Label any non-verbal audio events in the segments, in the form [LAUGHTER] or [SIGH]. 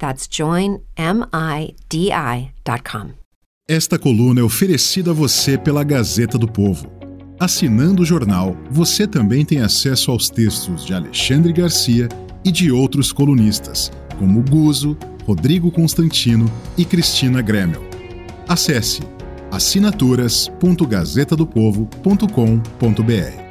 That's joinmidi.com. Esta coluna é oferecida a você pela Gazeta do Povo. Assinando o jornal, você também tem acesso aos textos de Alexandre Garcia e de outros colunistas, como Guzo, Rodrigo Constantino e Cristina Gremel. Acesse assinaturas.gazetadopovo.com.br.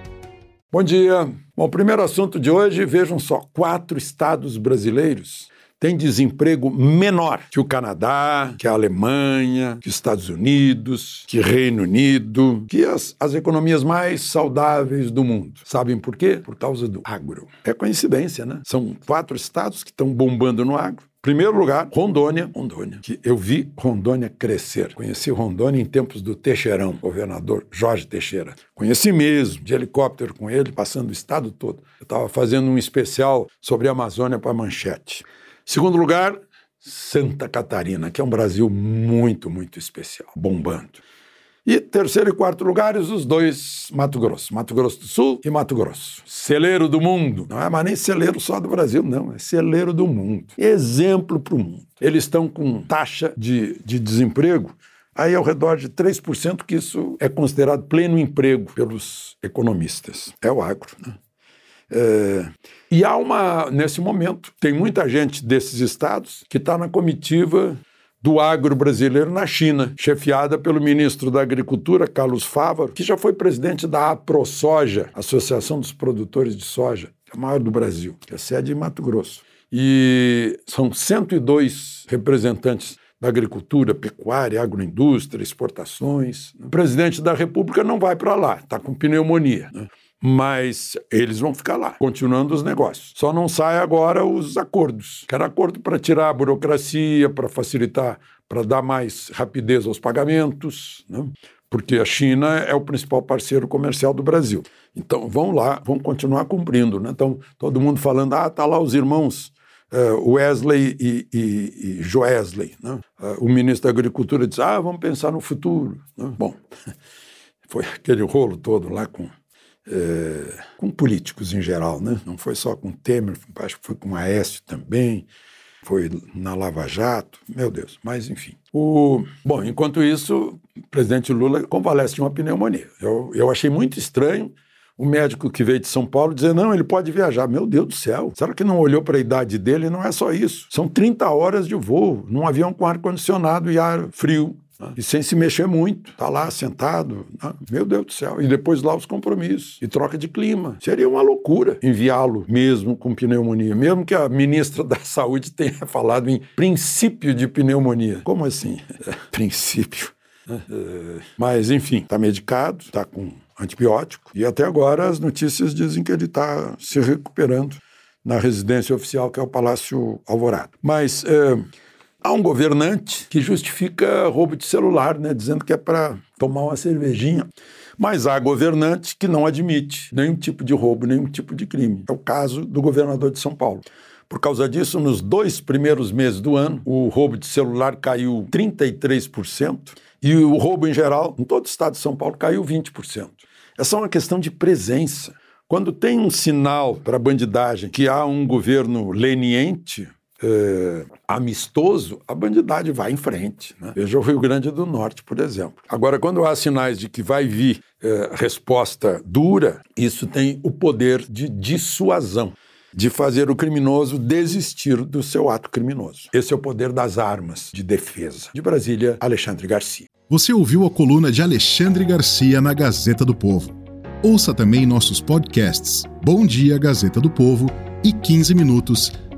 Bom dia. Bom, o primeiro assunto de hoje, vejam só, quatro estados brasileiros têm desemprego menor que o Canadá, que a Alemanha, que os Estados Unidos, que Reino Unido, que as, as economias mais saudáveis do mundo. Sabem por quê? Por causa do agro. É coincidência, né? São quatro estados que estão bombando no agro. Primeiro lugar, Rondônia. Rondônia. Que eu vi Rondônia crescer. Conheci Rondônia em tempos do Teixeirão, governador Jorge Teixeira. Conheci mesmo, de helicóptero com ele, passando o estado todo. Eu estava fazendo um especial sobre a Amazônia para a Manchete. Segundo lugar, Santa Catarina, que é um Brasil muito, muito especial, bombando. E terceiro e quarto lugares, os dois Mato Grosso, Mato Grosso do Sul e Mato Grosso. Celeiro do mundo. Não é mais nem celeiro só do Brasil, não, é celeiro do mundo. Exemplo para o mundo. Eles estão com taxa de, de desemprego aí ao redor de 3%, que isso é considerado pleno emprego pelos economistas. É o agro, né? É, e há uma, nesse momento, tem muita gente desses estados que está na comitiva do agro brasileiro na China, chefiada pelo ministro da Agricultura, Carlos Fávaro, que já foi presidente da AproSoja, Associação dos Produtores de Soja, é a maior do Brasil, que é sede em Mato Grosso. E são 102 representantes da agricultura, pecuária, agroindústria, exportações. O presidente da República não vai para lá, está com pneumonia. Né? Mas eles vão ficar lá, continuando os negócios. Só não sai agora os acordos. Quero acordo para tirar a burocracia, para facilitar, para dar mais rapidez aos pagamentos, né? porque a China é o principal parceiro comercial do Brasil. Então, vão lá, vão continuar cumprindo. Né? Então, todo mundo falando, ah, tá lá os irmãos uh, Wesley e, e, e Joesley. Né? Uh, o ministro da Agricultura diz, ah, vamos pensar no futuro. Né? Bom, [LAUGHS] foi aquele rolo todo lá com é, com políticos em geral, né? Não foi só com Temer, acho que foi com Aécio também, foi na Lava Jato, meu Deus, mas enfim. O, bom, enquanto isso, o presidente Lula convalesce de uma pneumonia. Eu, eu achei muito estranho o médico que veio de São Paulo dizer: não, ele pode viajar. Meu Deus do céu, será que não olhou para a idade dele? Não é só isso. São 30 horas de voo num avião com ar-condicionado e ar frio. Né? E sem se mexer muito, tá lá sentado, né? meu Deus do céu. E depois lá os compromissos e troca de clima. Seria uma loucura enviá-lo mesmo com pneumonia, mesmo que a ministra [LAUGHS] da Saúde tenha falado em princípio de pneumonia. Como assim? É, [LAUGHS] princípio. É, mas, enfim, está medicado, está com antibiótico. E até agora as notícias dizem que ele está se recuperando na residência oficial, que é o Palácio Alvorada. Mas. É, Há um governante que justifica roubo de celular, né, dizendo que é para tomar uma cervejinha. Mas há governante que não admite nenhum tipo de roubo, nenhum tipo de crime. É o caso do governador de São Paulo. Por causa disso, nos dois primeiros meses do ano, o roubo de celular caiu 33% e o roubo em geral, em todo o estado de São Paulo, caiu 20%. Essa é uma questão de presença. Quando tem um sinal para a bandidagem que há um governo leniente, é, amistoso, a bandidade vai em frente. Né? Veja o Rio Grande do Norte, por exemplo. Agora, quando há sinais de que vai vir é, resposta dura, isso tem o poder de dissuasão de fazer o criminoso desistir do seu ato criminoso. Esse é o poder das armas de defesa. De Brasília, Alexandre Garcia. Você ouviu a coluna de Alexandre Garcia na Gazeta do Povo. Ouça também nossos podcasts Bom Dia Gazeta do Povo e 15 Minutos